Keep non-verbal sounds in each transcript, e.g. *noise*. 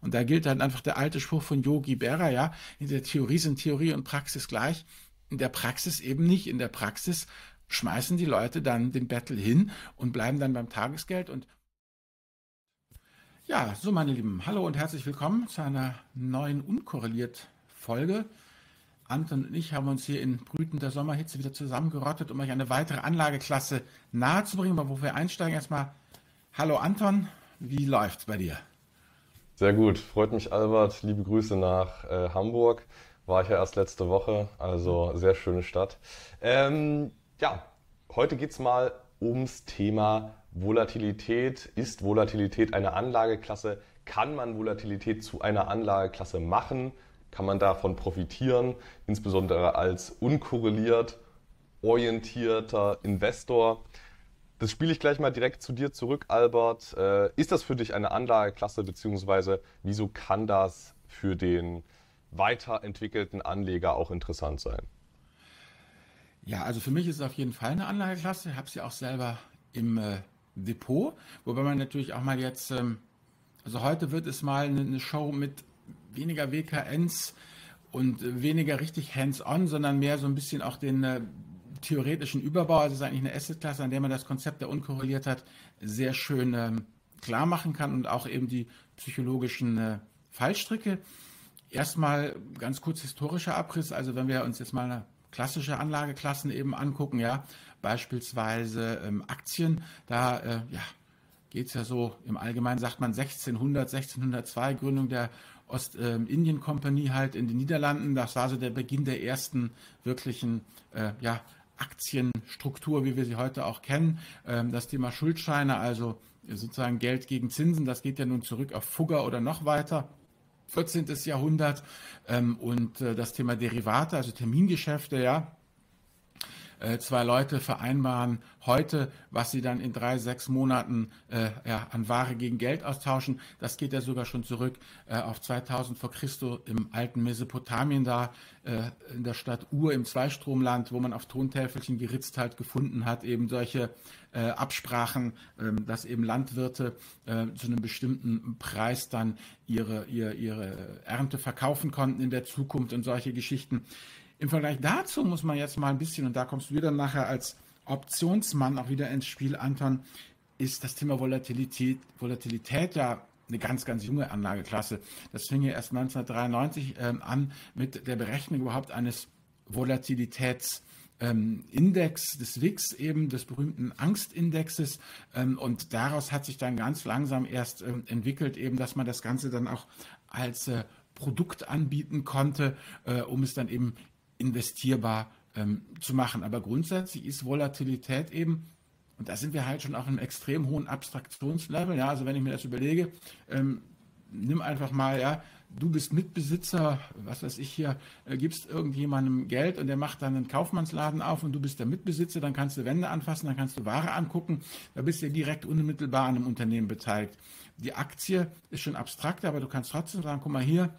Und da gilt dann einfach der alte Spruch von Yogi Berra, ja, in der Theorie sind Theorie und Praxis gleich, in der Praxis eben nicht. In der Praxis schmeißen die Leute dann den Battle hin und bleiben dann beim Tagesgeld und ja, so meine Lieben, hallo und herzlich willkommen zu einer neuen unkorreliert Folge. Anton und ich haben uns hier in brütender Sommerhitze wieder zusammengerottet, um euch eine weitere Anlageklasse nahezubringen. Bevor wir einsteigen, erstmal Hallo Anton, wie läuft's bei dir? Sehr gut, freut mich Albert. Liebe Grüße nach äh, Hamburg. War ich ja erst letzte Woche, also sehr schöne Stadt. Ähm, ja, heute geht es mal ums Thema Volatilität. Ist Volatilität eine Anlageklasse? Kann man Volatilität zu einer Anlageklasse machen? Kann man davon profitieren, insbesondere als unkorreliert orientierter Investor? Das spiele ich gleich mal direkt zu dir zurück, Albert. Äh, ist das für dich eine Anlageklasse, beziehungsweise wieso kann das für den weiterentwickelten Anleger auch interessant sein? Ja, also für mich ist es auf jeden Fall eine Anlageklasse. Ich habe sie auch selber im äh, Depot, wobei man natürlich auch mal jetzt, ähm, also heute wird es mal eine, eine Show mit weniger WKNs und äh, weniger richtig hands-on, sondern mehr so ein bisschen auch den äh, theoretischen Überbau, also es ist eigentlich eine Assetklasse, an der man das Konzept der Unkorreliertheit sehr schön ähm, klar machen kann und auch eben die psychologischen äh, Fallstricke. Erstmal ganz kurz historischer Abriss, also wenn wir uns jetzt mal eine klassische Anlageklassen eben angucken, ja, beispielsweise ähm, Aktien, da äh, ja, geht es ja so, im Allgemeinen sagt man 1600, 1602, Gründung der Ostindien-Kompanie ähm, halt in den Niederlanden. Das war so der Beginn der ersten wirklichen äh, ja, Aktienstruktur, wie wir sie heute auch kennen. Ähm, das Thema Schuldscheine, also sozusagen Geld gegen Zinsen, das geht ja nun zurück auf Fugger oder noch weiter. 14. Jahrhundert ähm, und äh, das Thema Derivate, also Termingeschäfte, ja, äh, zwei Leute vereinbaren heute, was sie dann in drei, sechs Monaten äh, ja, an Ware gegen Geld austauschen. Das geht ja sogar schon zurück äh, auf 2000 vor Christus im alten Mesopotamien da äh, in der Stadt Ur im Zweistromland, wo man auf Tontäfelchen geritzt hat, gefunden hat, eben solche äh, Absprachen, ähm, dass eben Landwirte äh, zu einem bestimmten Preis dann ihre, ihre, ihre Ernte verkaufen konnten in der Zukunft und solche Geschichten. Im Vergleich dazu muss man jetzt mal ein bisschen, und da kommst du wieder nachher als Optionsmann auch wieder ins Spiel, Anton, ist das Thema Volatilität, Volatilität ja eine ganz, ganz junge Anlageklasse. Das fing ja erst 1993 ähm, an mit der Berechnung überhaupt eines Volatilitätsindex ähm, des WIX, eben des berühmten Angstindexes. Ähm, und daraus hat sich dann ganz langsam erst ähm, entwickelt, eben, dass man das Ganze dann auch als äh, Produkt anbieten konnte, äh, um es dann eben investierbar ähm, zu machen. Aber grundsätzlich ist Volatilität eben, und da sind wir halt schon auf einem extrem hohen Abstraktionslevel. Ja, also wenn ich mir das überlege, ähm, nimm einfach mal, ja, du bist Mitbesitzer, was weiß ich hier, äh, gibst irgendjemandem Geld und der macht dann einen Kaufmannsladen auf und du bist der Mitbesitzer, dann kannst du Wände anfassen, dann kannst du Ware angucken, da bist du direkt unmittelbar an einem Unternehmen beteiligt. Die Aktie ist schon abstrakter, aber du kannst trotzdem sagen, guck mal hier,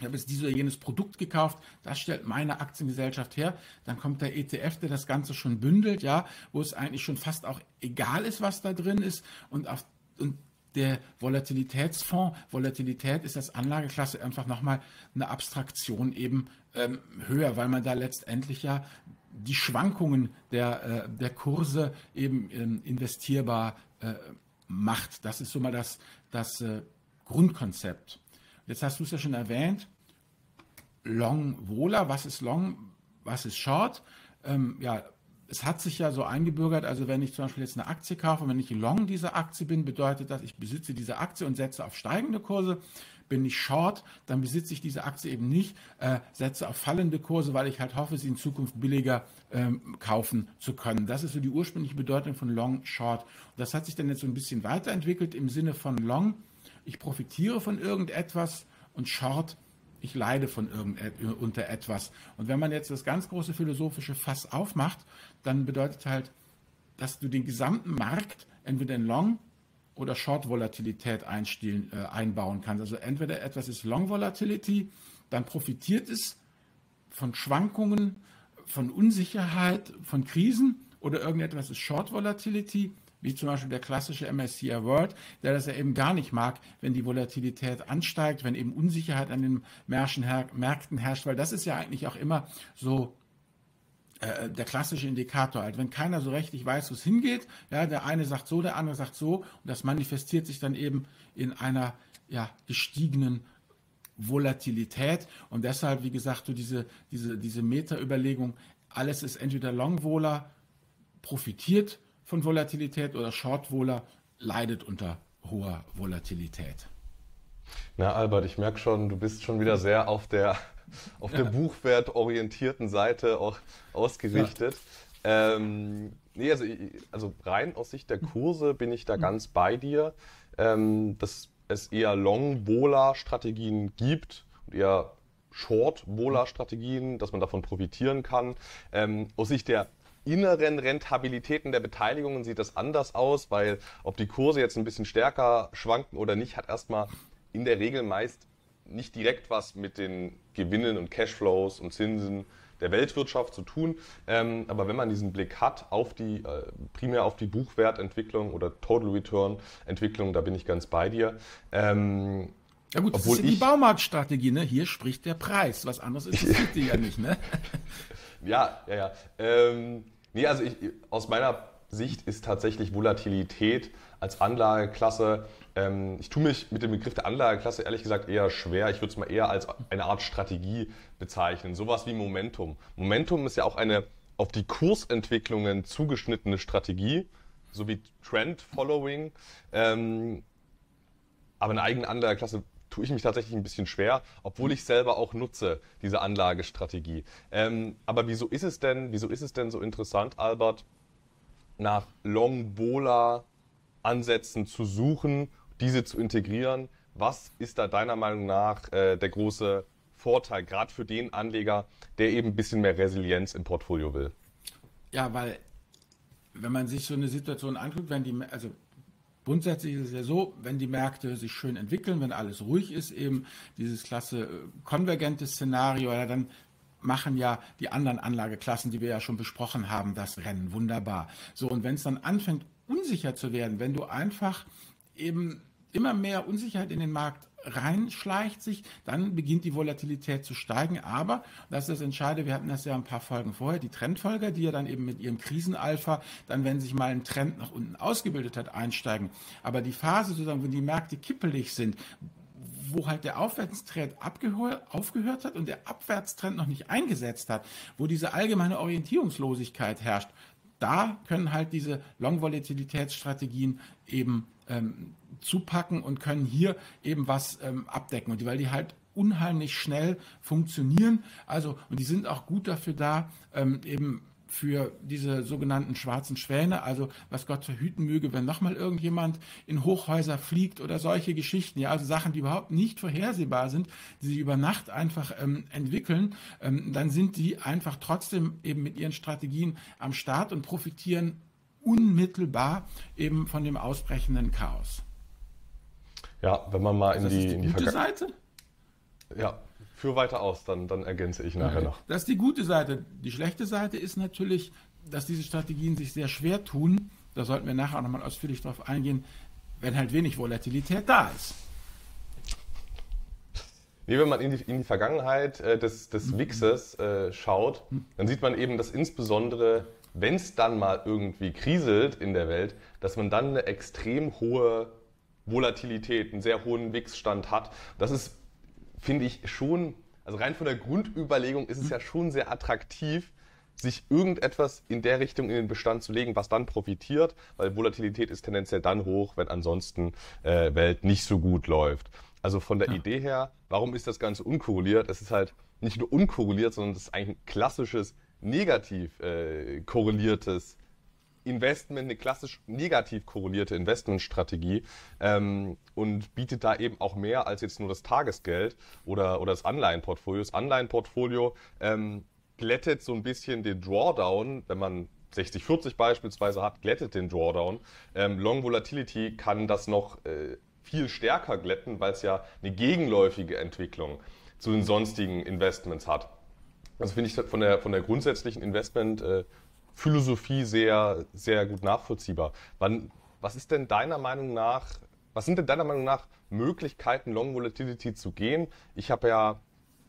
ich habe jetzt dieses oder jenes Produkt gekauft, das stellt meine Aktiengesellschaft her, dann kommt der ETF, der das Ganze schon bündelt, ja, wo es eigentlich schon fast auch egal ist, was da drin ist und, auf, und der Volatilitätsfonds, Volatilität ist als Anlageklasse einfach nochmal eine Abstraktion eben ähm, höher, weil man da letztendlich ja die Schwankungen der, äh, der Kurse eben ähm, investierbar äh, macht. Das ist so mal das, das äh, Grundkonzept. Jetzt hast du es ja schon erwähnt. Long Wohler, was ist Long, was ist Short? Ähm, ja, es hat sich ja so eingebürgert, also wenn ich zum Beispiel jetzt eine Aktie kaufe, wenn ich Long dieser Aktie bin, bedeutet das, ich besitze diese Aktie und setze auf steigende Kurse. Bin ich Short, dann besitze ich diese Aktie eben nicht, äh, setze auf fallende Kurse, weil ich halt hoffe, sie in Zukunft billiger ähm, kaufen zu können. Das ist so die ursprüngliche Bedeutung von Long, Short. Und das hat sich dann jetzt so ein bisschen weiterentwickelt im Sinne von Long ich profitiere von irgendetwas und Short, ich leide von irgend, unter etwas. Und wenn man jetzt das ganz große philosophische Fass aufmacht, dann bedeutet halt, dass du den gesamten Markt entweder in Long oder Short Volatilität äh, einbauen kannst. Also entweder etwas ist Long Volatility, dann profitiert es von Schwankungen, von Unsicherheit, von Krisen oder irgendetwas ist Short Volatility, wie zum Beispiel der klassische MSCI World, der das ja eben gar nicht mag, wenn die Volatilität ansteigt, wenn eben Unsicherheit an den Märkten herrscht, weil das ist ja eigentlich auch immer so äh, der klassische Indikator halt, wenn keiner so richtig weiß, wo es hingeht, ja, der eine sagt so, der andere sagt so, und das manifestiert sich dann eben in einer ja, gestiegenen Volatilität. Und deshalb, wie gesagt, so diese, diese, diese Meta-Überlegung, alles ist entweder Long-Vola, profitiert von Volatilität oder Short-Vola, leidet unter hoher Volatilität. Na, Albert, ich merke schon, du bist schon wieder sehr auf der, *laughs* auf der buchwertorientierten Seite auch ausgerichtet. Ja. Ähm, nee, also, also rein aus Sicht der Kurse bin ich da mhm. ganz bei dir. Ähm, dass es eher Long-Bola-Strategien gibt und eher Short-Bola-Strategien, dass man davon profitieren kann. Ähm, aus Sicht der inneren Rentabilitäten der Beteiligungen sieht das anders aus, weil ob die Kurse jetzt ein bisschen stärker schwanken oder nicht, hat erstmal in der Regel meist nicht direkt was mit den Gewinnen und Cashflows und Zinsen der Weltwirtschaft zu tun. Ähm, aber wenn man diesen Blick hat auf die, äh, primär auf die Buchwertentwicklung oder Total Return Entwicklung, da bin ich ganz bei dir. Ähm, ja gut, das ist die Baumarktstrategie, ne? Hier spricht der Preis. Was anderes *laughs* interessiert die ja nicht, ne? ja, ja, ja. Ähm, nee, also ich, aus meiner Sicht ist tatsächlich Volatilität als Anlageklasse ähm, ich tue mich mit dem Begriff der Anlageklasse ehrlich gesagt eher schwer. Ich würde es mal eher als eine Art Strategie bezeichnen. Sowas wie Momentum. Momentum ist ja auch eine auf die Kursentwicklungen zugeschnittene Strategie, so wie Trend Following. Ähm, aber eine eigene Anlageklasse tue ich mich tatsächlich ein bisschen schwer, obwohl ich selber auch nutze, diese Anlagestrategie. Ähm, aber wieso ist es denn, wieso ist es denn so interessant, Albert, nach Long Bola Ansätzen zu suchen diese zu integrieren. Was ist da deiner Meinung nach äh, der große Vorteil, gerade für den Anleger, der eben ein bisschen mehr Resilienz im Portfolio will? Ja, weil wenn man sich so eine Situation anguckt, wenn die, also grundsätzlich ist es ja so, wenn die Märkte sich schön entwickeln, wenn alles ruhig ist, eben dieses klasse äh, konvergente Szenario, ja, dann machen ja die anderen Anlageklassen, die wir ja schon besprochen haben, das Rennen wunderbar. So, und wenn es dann anfängt, unsicher zu werden, wenn du einfach eben immer mehr Unsicherheit in den Markt reinschleicht sich, dann beginnt die Volatilität zu steigen. Aber, das ist das Entscheidende, wir hatten das ja ein paar Folgen vorher, die Trendfolger, die ja dann eben mit ihrem Krisenalpha, dann wenn sich mal ein Trend nach unten ausgebildet hat, einsteigen. Aber die Phase sozusagen, wo die Märkte kippelig sind, wo halt der Aufwärtstrend aufgehört hat und der Abwärtstrend noch nicht eingesetzt hat, wo diese allgemeine Orientierungslosigkeit herrscht, da können halt diese Long-Volatilitätsstrategien eben ähm, zupacken und können hier eben was ähm, abdecken. Und weil die halt unheimlich schnell funktionieren. Also, und die sind auch gut dafür da, ähm, eben für diese sogenannten schwarzen Schwäne, also was Gott verhüten möge, wenn nochmal irgendjemand in Hochhäuser fliegt oder solche Geschichten, ja, also Sachen, die überhaupt nicht vorhersehbar sind, die sich über Nacht einfach ähm, entwickeln, ähm, dann sind die einfach trotzdem eben mit ihren Strategien am Start und profitieren unmittelbar eben von dem ausbrechenden Chaos. Ja, wenn man mal in das die, ist die, in die gute Seite. Ja, führ weiter aus, dann, dann ergänze ich nachher okay. noch. Das ist die gute Seite. Die schlechte Seite ist natürlich, dass diese Strategien sich sehr schwer tun. Da sollten wir nachher auch nochmal ausführlich drauf eingehen, wenn halt wenig Volatilität da ist. Nee, wenn man in die, in die Vergangenheit äh, des, des Wixes äh, schaut, dann sieht man eben, dass insbesondere wenn es dann mal irgendwie kriselt in der Welt, dass man dann eine extrem hohe Volatilität, einen sehr hohen Wix-Stand hat. Das ist, finde ich, schon, also rein von der Grundüberlegung ist es ja schon sehr attraktiv, sich irgendetwas in der Richtung in den Bestand zu legen, was dann profitiert, weil Volatilität ist tendenziell dann hoch, wenn ansonsten äh, Welt nicht so gut läuft. Also von der ja. Idee her, warum ist das Ganze unkorreliert? Es ist halt nicht nur unkorreliert, sondern es ist eigentlich ein klassisches negativ äh, korreliertes Investment, eine klassisch negativ korrelierte Investmentstrategie ähm, und bietet da eben auch mehr als jetzt nur das Tagesgeld oder, oder das Anleihenportfolio. Das Anleihenportfolio ähm, glättet so ein bisschen den Drawdown, wenn man 60-40 beispielsweise hat, glättet den Drawdown. Ähm, Long Volatility kann das noch äh, viel stärker glätten, weil es ja eine gegenläufige Entwicklung zu den sonstigen Investments hat. Also finde ich von der, von der grundsätzlichen Investment- äh, Philosophie sehr, sehr gut nachvollziehbar. Wann, Was ist denn deiner Meinung nach, was sind denn deiner Meinung nach Möglichkeiten, Long Volatility zu gehen? Ich habe ja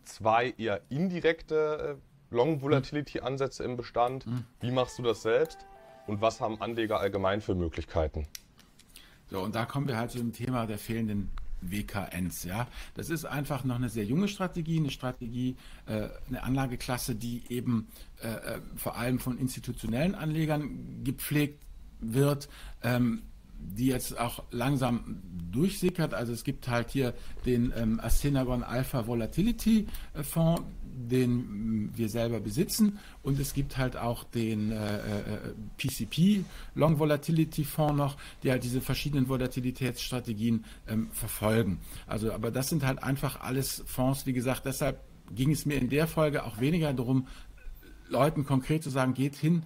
zwei eher indirekte äh, Long Volatility Ansätze im Bestand. Mhm. Wie machst du das selbst? Und was haben Anleger allgemein für Möglichkeiten? So, und da kommen wir halt zu dem Thema der fehlenden WKNs. Ja, das ist einfach noch eine sehr junge Strategie, eine Strategie, äh, eine Anlageklasse, die eben äh, äh, vor allem von institutionellen Anlegern gepflegt wird. Ähm, die jetzt auch langsam durchsickert. Also es gibt halt hier den ähm, Ascenagon Alpha Volatility äh, Fonds, den mm, wir selber besitzen und es gibt halt auch den äh, äh, PCP Long Volatility Fonds noch, die halt diese verschiedenen Volatilitätsstrategien ähm, verfolgen. Also aber das sind halt einfach alles Fonds, wie gesagt, deshalb ging es mir in der Folge auch weniger darum, Leuten konkret zu sagen, geht hin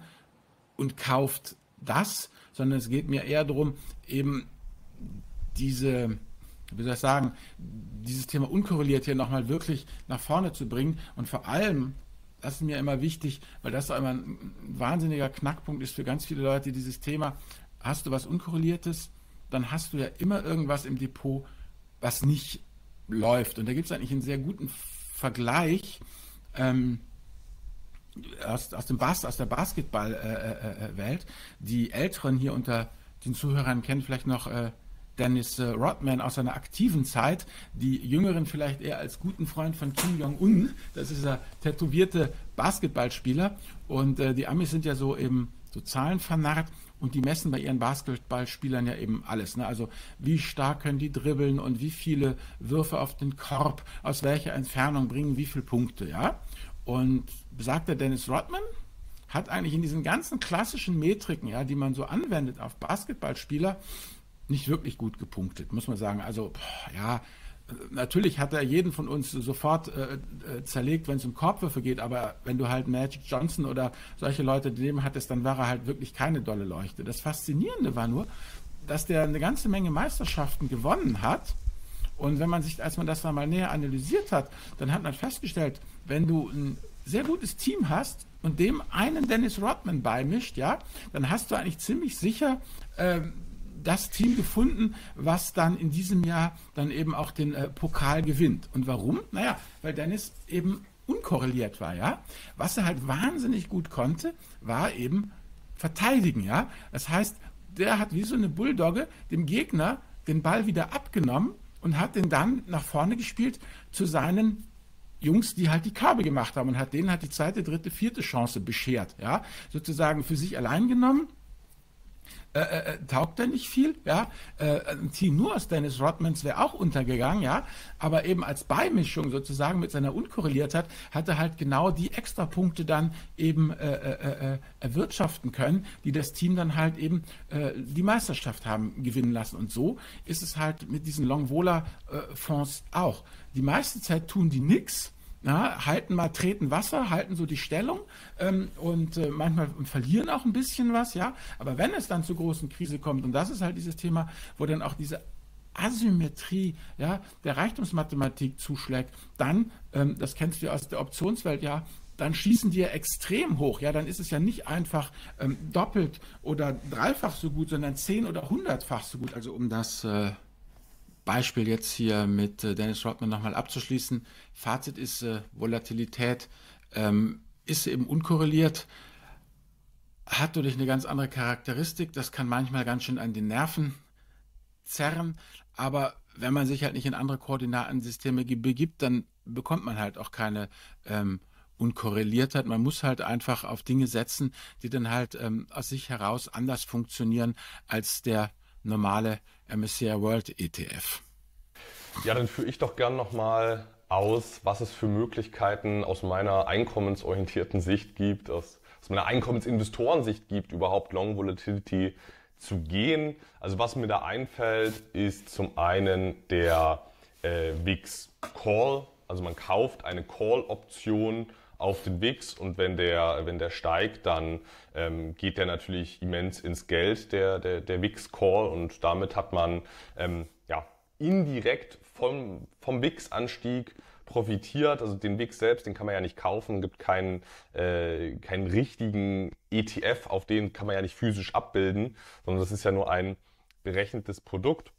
und kauft das, sondern es geht mir eher darum, eben diese, wie soll ich sagen, dieses Thema unkorreliert hier nochmal wirklich nach vorne zu bringen und vor allem, das ist mir immer wichtig, weil das immer ein wahnsinniger Knackpunkt ist für ganz viele Leute, dieses Thema, hast du was Unkorreliertes, dann hast du ja immer irgendwas im Depot, was nicht läuft. Und da gibt es eigentlich einen sehr guten Vergleich. Ähm, aus, aus, dem Bas, aus der Basketballwelt. Äh, äh, äh die Älteren hier unter den Zuhörern kennen vielleicht noch äh, Dennis äh, Rodman aus seiner aktiven Zeit, die Jüngeren vielleicht eher als guten Freund von Kim Jong-un. Das ist der tätowierte Basketballspieler. Und äh, die Amis sind ja so eben so zahlenvernarrt und die messen bei ihren Basketballspielern ja eben alles. Ne? Also wie stark können die dribbeln und wie viele Würfe auf den Korb, aus welcher Entfernung bringen wie viele Punkte. Ja? Und besagter Dennis Rodman hat eigentlich in diesen ganzen klassischen Metriken, ja, die man so anwendet auf Basketballspieler, nicht wirklich gut gepunktet, muss man sagen. Also, ja, natürlich hat er jeden von uns sofort äh, äh, zerlegt, wenn es um Korbwürfe geht, aber wenn du halt Magic Johnson oder solche Leute daneben hattest, dann war er halt wirklich keine dolle Leuchte. Das Faszinierende war nur, dass der eine ganze Menge Meisterschaften gewonnen hat. Und wenn man sich, als man das dann mal näher analysiert hat, dann hat man festgestellt, wenn du ein sehr gutes Team hast und dem einen Dennis Rodman beimischt, ja, dann hast du eigentlich ziemlich sicher äh, das Team gefunden, was dann in diesem Jahr dann eben auch den äh, Pokal gewinnt. Und warum? Naja, weil Dennis eben unkorreliert war, ja. Was er halt wahnsinnig gut konnte, war eben verteidigen, ja. Das heißt, der hat wie so eine Bulldogge dem Gegner den Ball wieder abgenommen und hat den dann nach vorne gespielt zu seinen Jungs, die halt die Kabel gemacht haben und hat denen halt die zweite, dritte, vierte Chance beschert, ja, sozusagen für sich allein genommen. Äh, äh, äh taugt er nicht viel, ja. Äh, ein Team nur aus Dennis Rodmans wäre auch untergegangen, ja. Aber eben als Beimischung sozusagen mit seiner Unkorreliertheit hat er halt genau die Extrapunkte dann eben äh, äh, erwirtschaften können, die das Team dann halt eben die Meisterschaft haben gewinnen lassen. Und so ist es halt mit diesen Longvola-Fonds auch die meiste Zeit tun die nichts. Ja, halten mal, treten Wasser, halten so die Stellung ähm, und äh, manchmal verlieren auch ein bisschen was, ja. Aber wenn es dann zur großen Krise kommt, und das ist halt dieses Thema, wo dann auch diese Asymmetrie ja, der Reichtumsmathematik zuschlägt, dann, ähm, das kennst du aus der Optionswelt, ja, dann schießen die ja extrem hoch. Ja, dann ist es ja nicht einfach ähm, doppelt oder dreifach so gut, sondern zehn oder hundertfach so gut. Also um das äh, Beispiel jetzt hier mit äh, Dennis Rodman nochmal abzuschließen. Fazit ist, äh, Volatilität ähm, ist eben unkorreliert, hat dadurch eine ganz andere Charakteristik. Das kann manchmal ganz schön an den Nerven zerren, aber wenn man sich halt nicht in andere Koordinatensysteme begibt, dann bekommt man halt auch keine ähm, Unkorreliertheit. Man muss halt einfach auf Dinge setzen, die dann halt ähm, aus sich heraus anders funktionieren als der normale MSCI World ETF. Ja, dann führe ich doch gern nochmal aus, was es für Möglichkeiten aus meiner einkommensorientierten Sicht gibt, aus, aus meiner Einkommensinvestorensicht gibt, überhaupt Long Volatility zu gehen. Also was mir da einfällt, ist zum einen der äh, VIX Call. Also man kauft eine Call-Option auf den WIX und wenn der, wenn der steigt, dann ähm, geht der natürlich immens ins Geld, der, der, der WIX-Call und damit hat man ähm, ja, indirekt vom, vom WIX-Anstieg profitiert. Also den WIX selbst, den kann man ja nicht kaufen, gibt keinen, äh, keinen richtigen ETF, auf den kann man ja nicht physisch abbilden, sondern das ist ja nur ein berechnetes Produkt.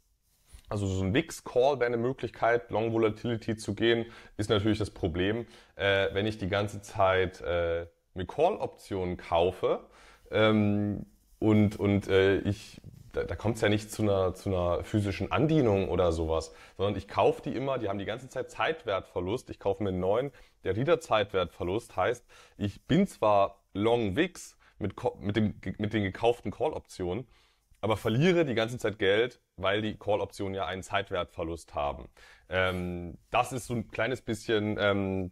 Also so ein Wix-Call wäre eine Möglichkeit, Long Volatility zu gehen, ist natürlich das Problem, äh, wenn ich die ganze Zeit äh, mir Call-Optionen kaufe ähm, und, und äh, ich da, da kommt es ja nicht zu einer, zu einer physischen Andienung oder sowas, sondern ich kaufe die immer, die haben die ganze Zeit Zeitwertverlust. Ich kaufe mir einen neuen, der wieder Zeitwertverlust heißt, ich bin zwar Long Wix mit, mit, dem, mit den gekauften Call-Optionen, aber verliere die ganze Zeit Geld, weil die Call-Optionen ja einen Zeitwertverlust haben. Ähm, das ist so ein kleines bisschen ähm,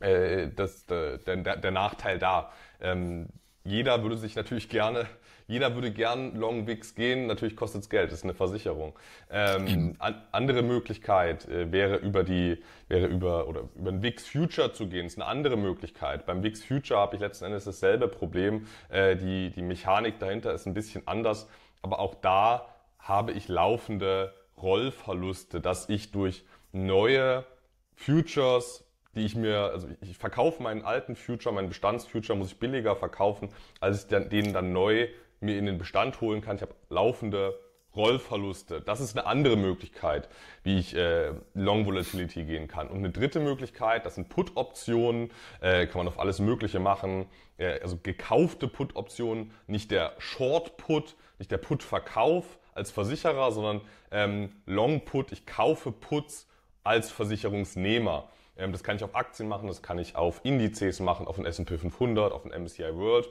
äh, das, der, der, der Nachteil da. Ähm, jeder würde sich natürlich gerne, jeder würde gern Long Wix gehen, natürlich kostet es Geld, das ist eine Versicherung. Ähm, an, andere Möglichkeit äh, wäre über die, wäre über, oder über ein Wix Future zu gehen, das ist eine andere Möglichkeit. Beim Wix Future habe ich letzten Endes dasselbe Problem, äh, die, die Mechanik dahinter ist ein bisschen anders, aber auch da habe ich laufende Rollverluste, dass ich durch neue Futures die ich mir, also ich verkaufe meinen alten Future, meinen Bestandsfuture muss ich billiger verkaufen, als ich den dann neu mir in den Bestand holen kann. Ich habe laufende Rollverluste. Das ist eine andere Möglichkeit, wie ich äh, Long Volatility gehen kann. Und eine dritte Möglichkeit, das sind Put-Optionen, äh, kann man auf alles Mögliche machen. Äh, also gekaufte Put-Optionen, nicht der Short-Put, nicht der Put-Verkauf als Versicherer, sondern ähm, Long-Put, ich kaufe Puts als Versicherungsnehmer. Ähm, das kann ich auf Aktien machen, das kann ich auf Indizes machen, auf den S&P 500, auf den MSCI World.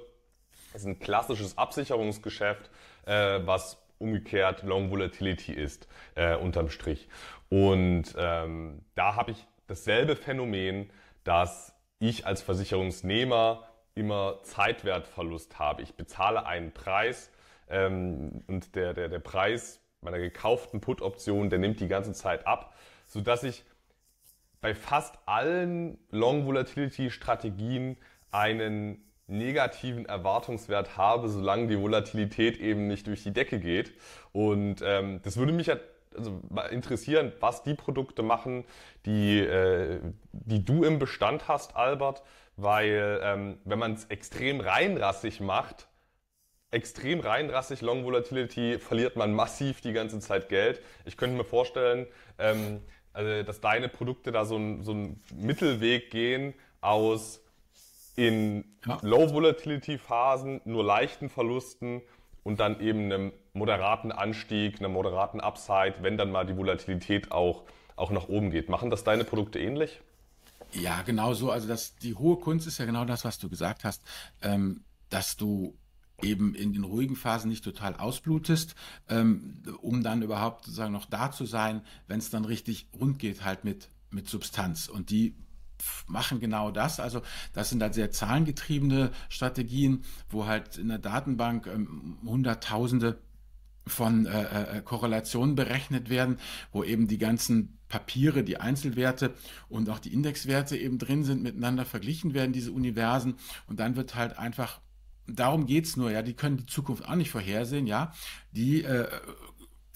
Das ist ein klassisches Absicherungsgeschäft, äh, was umgekehrt Long Volatility ist, äh, unterm Strich. Und ähm, da habe ich dasselbe Phänomen, dass ich als Versicherungsnehmer immer Zeitwertverlust habe. Ich bezahle einen Preis ähm, und der, der, der Preis meiner gekauften Put-Option, der nimmt die ganze Zeit ab, sodass ich bei fast allen Long Volatility Strategien einen negativen Erwartungswert habe, solange die Volatilität eben nicht durch die Decke geht. Und ähm, das würde mich ja also interessieren, was die Produkte machen, die, äh, die du im Bestand hast, Albert, weil ähm, wenn man es extrem reinrassig macht, extrem reinrassig Long Volatility, verliert man massiv die ganze Zeit Geld. Ich könnte mir vorstellen, ähm, also dass deine Produkte da so einen so Mittelweg gehen aus in ja. Low-Volatility-Phasen nur leichten Verlusten und dann eben einem moderaten Anstieg, einer moderaten Upside, wenn dann mal die Volatilität auch, auch nach oben geht. Machen das deine Produkte ähnlich? Ja, genau so. Also das, die hohe Kunst ist ja genau das, was du gesagt hast, ähm, dass du eben in den ruhigen Phasen nicht total ausblutest, ähm, um dann überhaupt sozusagen noch da zu sein, wenn es dann richtig rund geht halt mit, mit Substanz. Und die machen genau das. Also das sind halt sehr zahlengetriebene Strategien, wo halt in der Datenbank ähm, Hunderttausende von äh, äh, Korrelationen berechnet werden, wo eben die ganzen Papiere, die Einzelwerte und auch die Indexwerte eben drin sind, miteinander verglichen werden, diese Universen. Und dann wird halt einfach darum geht's nur, ja, die können die Zukunft auch nicht vorhersehen, ja. Die äh,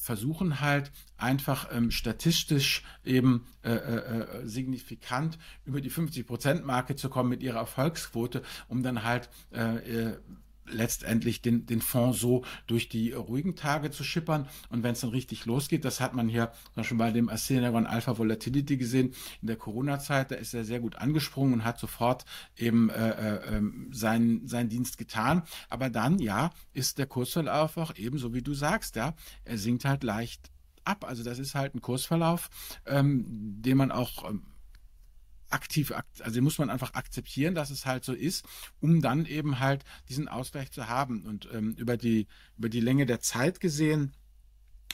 versuchen halt einfach ähm, statistisch eben äh, äh, äh signifikant über die 50-Prozent-Marke zu kommen mit ihrer Erfolgsquote, um dann halt äh, äh letztendlich den, den Fonds so durch die ruhigen Tage zu schippern. Und wenn es dann richtig losgeht, das hat man hier Beispiel bei dem Acenagon Alpha Volatility gesehen, in der Corona-Zeit, da ist er sehr gut angesprungen und hat sofort eben äh, äh, ähm, seinen, seinen Dienst getan. Aber dann, ja, ist der Kursverlauf auch ebenso wie du sagst, ja, er sinkt halt leicht ab. Also das ist halt ein Kursverlauf, ähm, den man auch ähm, aktiv, also muss man einfach akzeptieren, dass es halt so ist, um dann eben halt diesen Ausgleich zu haben. Und ähm, über die über die Länge der Zeit gesehen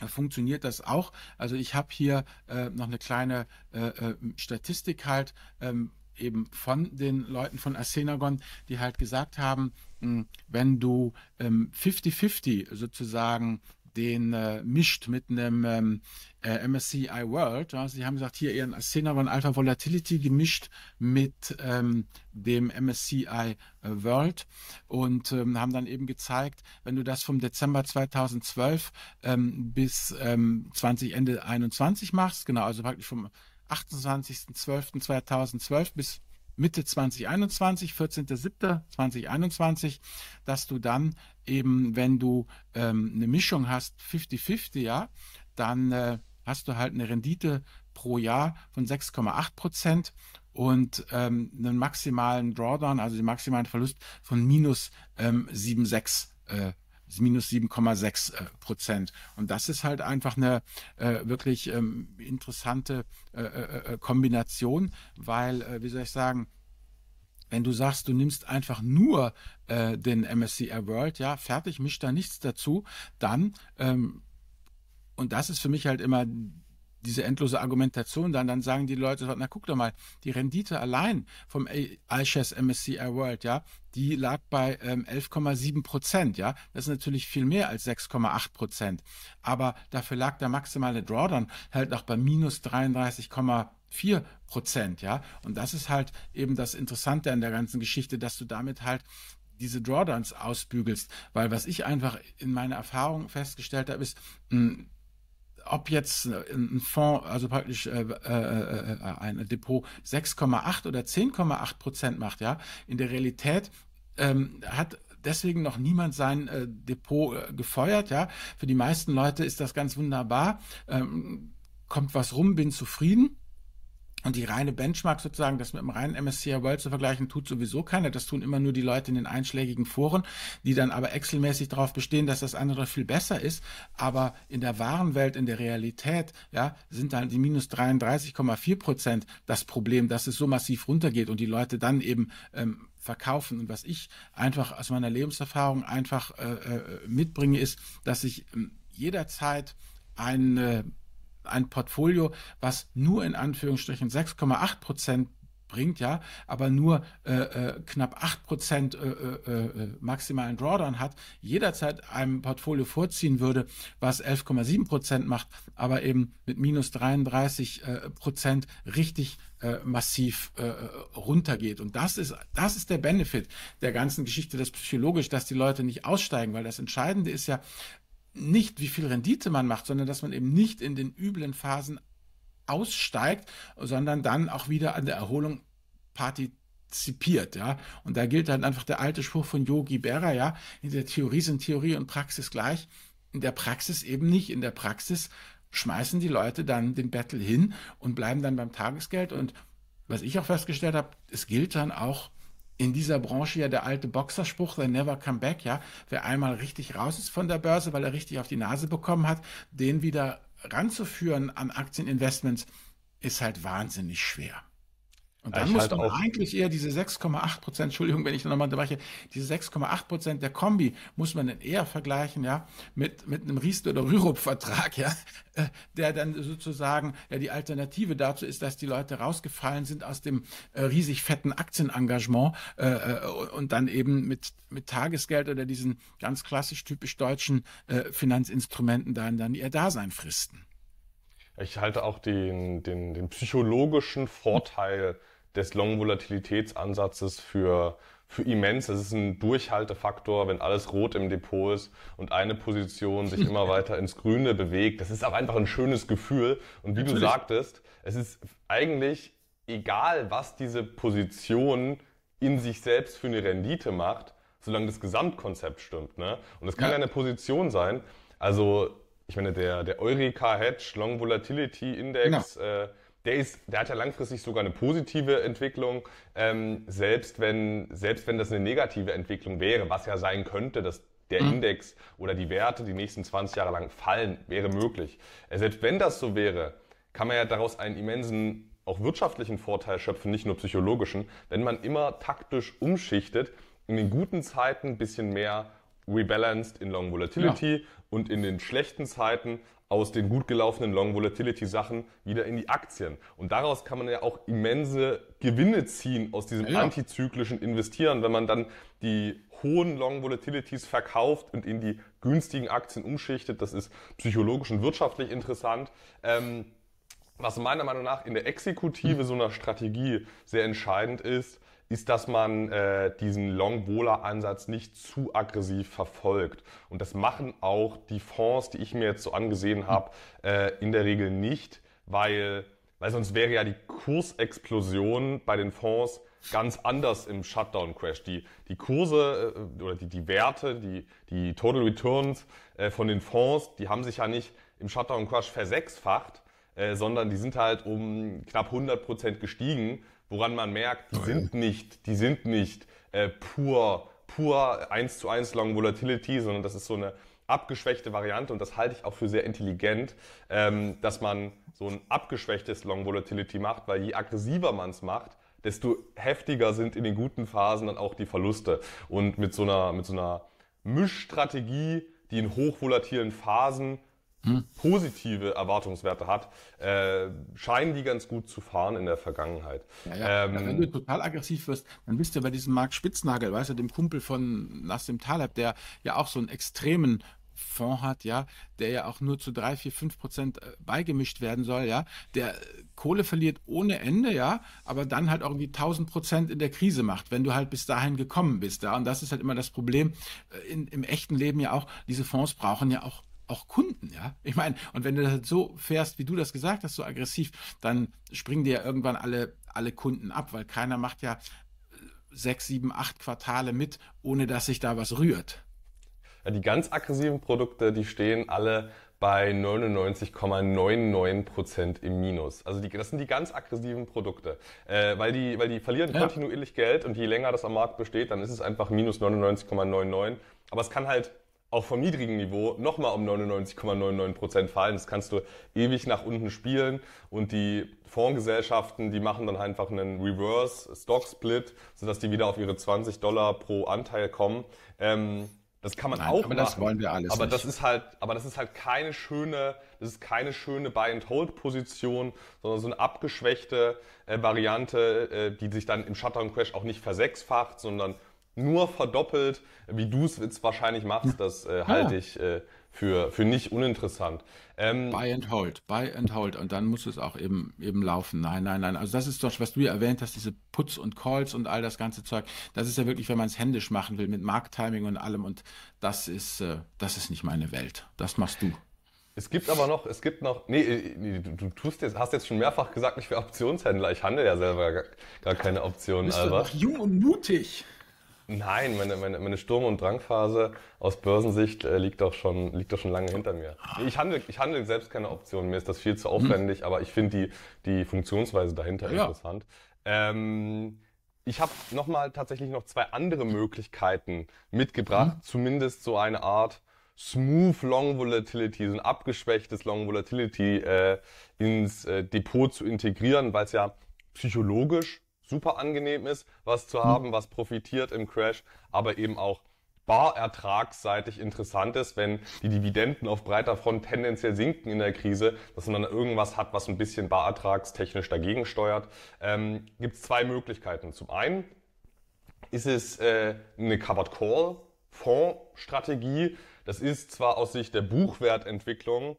äh, funktioniert das auch. Also ich habe hier äh, noch eine kleine äh, äh, Statistik halt ähm, eben von den Leuten von Asenagon, die halt gesagt haben, hm, wenn du 50-50 ähm, sozusagen den äh, mischt mit einem ähm, äh, MSCI World. Ja, sie haben gesagt, hier ihren Cinnamon Alpha Volatility gemischt mit ähm, dem MSCI World und ähm, haben dann eben gezeigt, wenn du das vom Dezember 2012 ähm, bis ähm, 20 Ende 21 machst, genau, also praktisch vom 28.12.2012 bis Mitte 2021, 14.07.2021, dass du dann eben, wenn du ähm, eine Mischung hast, 50-50, ja, dann äh, hast du halt eine Rendite pro Jahr von 6,8 Prozent und ähm, einen maximalen Drawdown, also den maximalen Verlust von minus ähm, 7,6 äh, minus 7,6 äh, Prozent. Und das ist halt einfach eine äh, wirklich ähm, interessante äh, äh, äh Kombination, weil, äh, wie soll ich sagen, wenn du sagst, du nimmst einfach nur den MSCI World, ja, fertig, misch da nichts dazu, dann, ähm, und das ist für mich halt immer diese endlose Argumentation dann, dann sagen die Leute, na guck doch mal, die Rendite allein vom iShares MSCI World, ja, die lag bei ähm, 11,7 Prozent, ja. Das ist natürlich viel mehr als 6,8 Prozent. Aber dafür lag der maximale Drawdown halt auch bei minus 33,4 Prozent, ja. Und das ist halt eben das Interessante an der ganzen Geschichte, dass du damit halt diese Drawdowns ausbügelst. Weil was ich einfach in meiner Erfahrung festgestellt habe, ist, mh, hm, ob jetzt ein Fonds, also praktisch äh, äh, äh, ein Depot 6,8 oder 10,8 Prozent macht, ja, in der Realität ähm, hat deswegen noch niemand sein äh, Depot äh, gefeuert, ja. Für die meisten Leute ist das ganz wunderbar. Ähm, kommt was rum, bin zufrieden. Und die reine Benchmark sozusagen, das mit dem reinen MSCI World zu vergleichen, tut sowieso keiner. Das tun immer nur die Leute in den einschlägigen Foren, die dann aber Excel-mäßig darauf bestehen, dass das andere viel besser ist. Aber in der wahren Welt, in der Realität, ja, sind dann die minus 33,4 Prozent das Problem, dass es so massiv runtergeht und die Leute dann eben ähm, verkaufen. Und was ich einfach aus meiner Lebenserfahrung einfach äh, äh, mitbringe, ist, dass ich äh, jederzeit eine ein Portfolio, was nur in Anführungsstrichen 6,8 Prozent bringt, ja, aber nur äh, äh, knapp 8 Prozent äh, äh, äh, maximalen Drawdown hat, jederzeit einem Portfolio vorziehen würde, was 11,7 Prozent macht, aber eben mit minus 33 äh, Prozent richtig äh, massiv äh, runtergeht. Und das ist, das ist der Benefit der ganzen Geschichte, das psychologisch, dass die Leute nicht aussteigen, weil das Entscheidende ist ja, nicht, wie viel Rendite man macht, sondern dass man eben nicht in den üblen Phasen aussteigt, sondern dann auch wieder an der Erholung partizipiert, ja. Und da gilt dann einfach der alte Spruch von Yogi Berra, ja. In der Theorie sind Theorie und Praxis gleich. In der Praxis eben nicht. In der Praxis schmeißen die Leute dann den Battle hin und bleiben dann beim Tagesgeld. Und was ich auch festgestellt habe, es gilt dann auch in dieser Branche ja der alte Boxerspruch, they never come back, ja. Wer einmal richtig raus ist von der Börse, weil er richtig auf die Nase bekommen hat, den wieder ranzuführen an Aktieninvestments, ist halt wahnsinnig schwer. Und dann ich muss halt man eigentlich eher diese 6,8 Prozent, Entschuldigung, wenn ich nochmal unterbreche, diese 6,8 Prozent der Kombi muss man dann eher vergleichen, ja, mit, mit einem Riest- oder Rürup-Vertrag, ja, äh, der dann sozusagen, ja, die Alternative dazu ist, dass die Leute rausgefallen sind aus dem äh, riesig fetten Aktienengagement äh, äh und dann eben mit, mit Tagesgeld oder diesen ganz klassisch typisch deutschen äh, Finanzinstrumenten dann, dann ihr Dasein fristen. Ich halte auch den, den, den psychologischen Vorteil des Long-Volatilitätsansatzes für, für immens. Das ist ein Durchhaltefaktor, wenn alles rot im Depot ist und eine Position sich immer *laughs* weiter ins Grüne bewegt. Das ist auch einfach ein schönes Gefühl. Und wie Natürlich. du sagtest, es ist eigentlich egal, was diese Position in sich selbst für eine Rendite macht, solange das Gesamtkonzept stimmt. Ne? Und es kann ja eine Position sein. Also ich meine, der, der Eureka Hedge Long Volatility Index, genau. äh, der ist, der hat ja langfristig sogar eine positive Entwicklung, ähm, selbst wenn, selbst wenn das eine negative Entwicklung wäre, was ja sein könnte, dass der mhm. Index oder die Werte die nächsten 20 Jahre lang fallen, wäre möglich. Äh, selbst wenn das so wäre, kann man ja daraus einen immensen auch wirtschaftlichen Vorteil schöpfen, nicht nur psychologischen, wenn man immer taktisch umschichtet, in den guten Zeiten ein bisschen mehr rebalanced in Long Volatility ja. und in den schlechten Zeiten aus den gut gelaufenen Long Volatility Sachen wieder in die Aktien. Und daraus kann man ja auch immense Gewinne ziehen aus diesem ja. antizyklischen Investieren, wenn man dann die hohen Long Volatilities verkauft und in die günstigen Aktien umschichtet. Das ist psychologisch und wirtschaftlich interessant. Ähm, was meiner Meinung nach in der Exekutive so einer Strategie sehr entscheidend ist, ist, dass man äh, diesen Long-Vola-Ansatz nicht zu aggressiv verfolgt. Und das machen auch die Fonds, die ich mir jetzt so angesehen habe, äh, in der Regel nicht, weil, weil sonst wäre ja die Kursexplosion bei den Fonds ganz anders im Shutdown-Crash. Die, die Kurse äh, oder die, die Werte, die, die Total Returns äh, von den Fonds, die haben sich ja nicht im Shutdown-Crash versechsfacht, äh, sondern die sind halt um knapp 100 Prozent gestiegen, woran man merkt, die sind nicht, die sind nicht äh, pur, pur 1 zu 1 Long Volatility, sondern das ist so eine abgeschwächte Variante und das halte ich auch für sehr intelligent, ähm, dass man so ein abgeschwächtes Long Volatility macht, weil je aggressiver man es macht, desto heftiger sind in den guten Phasen dann auch die Verluste. Und mit so einer, mit so einer Mischstrategie, die in hochvolatilen Phasen. Positive Erwartungswerte hat, äh, scheinen die ganz gut zu fahren in der Vergangenheit. Ja, ja. Ähm, ja, wenn du total aggressiv wirst, dann bist du bei diesem Marc Spitznagel, weißt du, dem Kumpel von Nassim Taleb, der ja auch so einen extremen Fonds hat, ja, der ja auch nur zu drei, vier, fünf Prozent äh, beigemischt werden soll, ja, der äh, Kohle verliert ohne Ende, ja, aber dann halt irgendwie 1000 Prozent in der Krise macht, wenn du halt bis dahin gekommen bist, ja, und das ist halt immer das Problem äh, in, im echten Leben ja auch, diese Fonds brauchen ja auch auch Kunden, ja. Ich meine, und wenn du das halt so fährst, wie du das gesagt hast, so aggressiv, dann springen dir ja irgendwann alle, alle Kunden ab, weil keiner macht ja sechs, sieben, acht Quartale mit, ohne dass sich da was rührt. Die ganz aggressiven Produkte, die stehen alle bei 99,99% im Minus. Also die, das sind die ganz aggressiven Produkte, äh, weil die, weil die verlieren ja. kontinuierlich Geld und je länger das am Markt besteht, dann ist es einfach minus 99,99. Aber es kann halt auch vom niedrigen Niveau nochmal um 99,99% fallen. Das kannst du ewig nach unten spielen und die Fondsgesellschaften, die machen dann einfach einen Reverse Stock Split, sodass die wieder auf ihre 20 Dollar pro Anteil kommen. Ähm, das kann man Nein, auch aber machen. das wollen wir alles aber nicht. das ist halt, aber das ist halt keine schöne, das ist keine schöne Buy and Hold Position, sondern so eine abgeschwächte äh, Variante, äh, die sich dann im Shutdown Crash auch nicht versechsfacht, sondern nur verdoppelt, wie du es jetzt wahrscheinlich machst. Das äh, halte ja. ich äh, für, für nicht uninteressant. Ähm, buy and hold, buy and hold. Und dann muss es auch eben, eben laufen. Nein, nein, nein. Also das ist doch, was du ja erwähnt hast, diese Puts und Calls und all das ganze Zeug. Das ist ja wirklich, wenn man es händisch machen will, mit Markttiming und allem. Und das ist, äh, das ist nicht meine Welt. Das machst du. Es gibt aber noch, es gibt noch, nee, äh, nee du, du, tust jetzt, hast jetzt schon mehrfach gesagt, ich wäre Optionshändler. Ich handle ja selber gar, gar keine Optionen. Bist Albert. du noch jung und mutig? Nein, meine, meine, meine Sturm- und Drangphase aus Börsensicht äh, liegt, doch schon, liegt doch schon lange hinter mir. Ich handle, ich handle selbst keine Optionen, mir ist das viel zu aufwendig, hm. aber ich finde die, die Funktionsweise dahinter ja. interessant. Ähm, ich habe nochmal tatsächlich noch zwei andere Möglichkeiten mitgebracht, hm. zumindest so eine Art Smooth Long Volatility, so ein abgeschwächtes Long Volatility äh, ins äh, Depot zu integrieren, weil es ja psychologisch super angenehm ist, was zu haben, hm. was profitiert im Crash, aber eben auch barertragsseitig interessant ist, wenn die Dividenden auf breiter Front tendenziell sinken in der Krise, dass man dann irgendwas hat, was ein bisschen barertragstechnisch dagegen steuert, ähm, gibt es zwei Möglichkeiten. Zum einen ist es äh, eine Covered Call Fondsstrategie. Das ist zwar aus Sicht der Buchwertentwicklung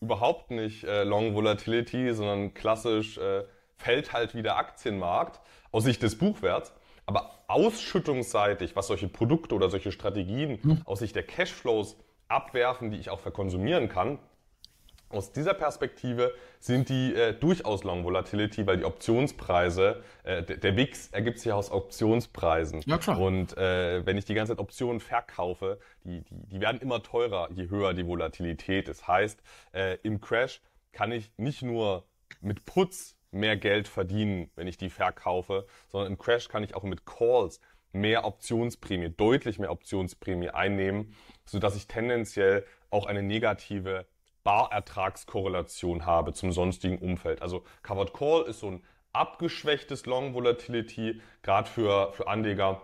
überhaupt nicht äh, Long Volatility, sondern klassisch äh, fällt halt wie der Aktienmarkt aus Sicht des Buchwerts. Aber ausschüttungsseitig, was solche Produkte oder solche Strategien hm. aus Sicht der Cashflows abwerfen, die ich auch verkonsumieren kann, aus dieser Perspektive sind die äh, durchaus Long Volatility, weil die Optionspreise, äh, der, WIX ergibt sich aus Optionspreisen. Ja, klar. Und äh, wenn ich die ganze Zeit Optionen verkaufe, die, die, die werden immer teurer, je höher die Volatilität ist. Heißt, äh, im Crash kann ich nicht nur mit Putz mehr Geld verdienen, wenn ich die verkaufe, sondern im Crash kann ich auch mit Calls mehr Optionsprämie, deutlich mehr Optionsprämie einnehmen, so dass ich tendenziell auch eine negative Barertragskorrelation habe zum sonstigen Umfeld. Also Covered Call ist so ein abgeschwächtes Long Volatility, gerade für, für Anleger,